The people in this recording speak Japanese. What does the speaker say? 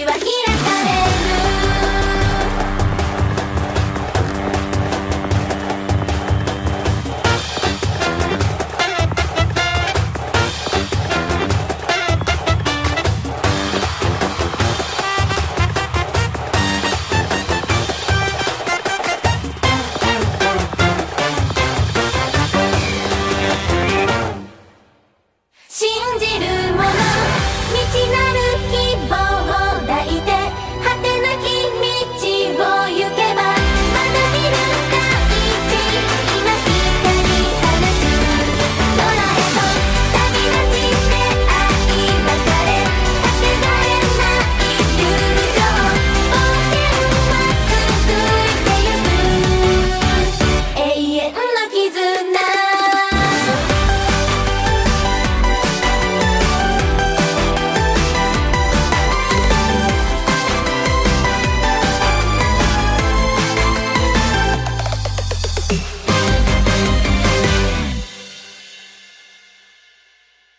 は開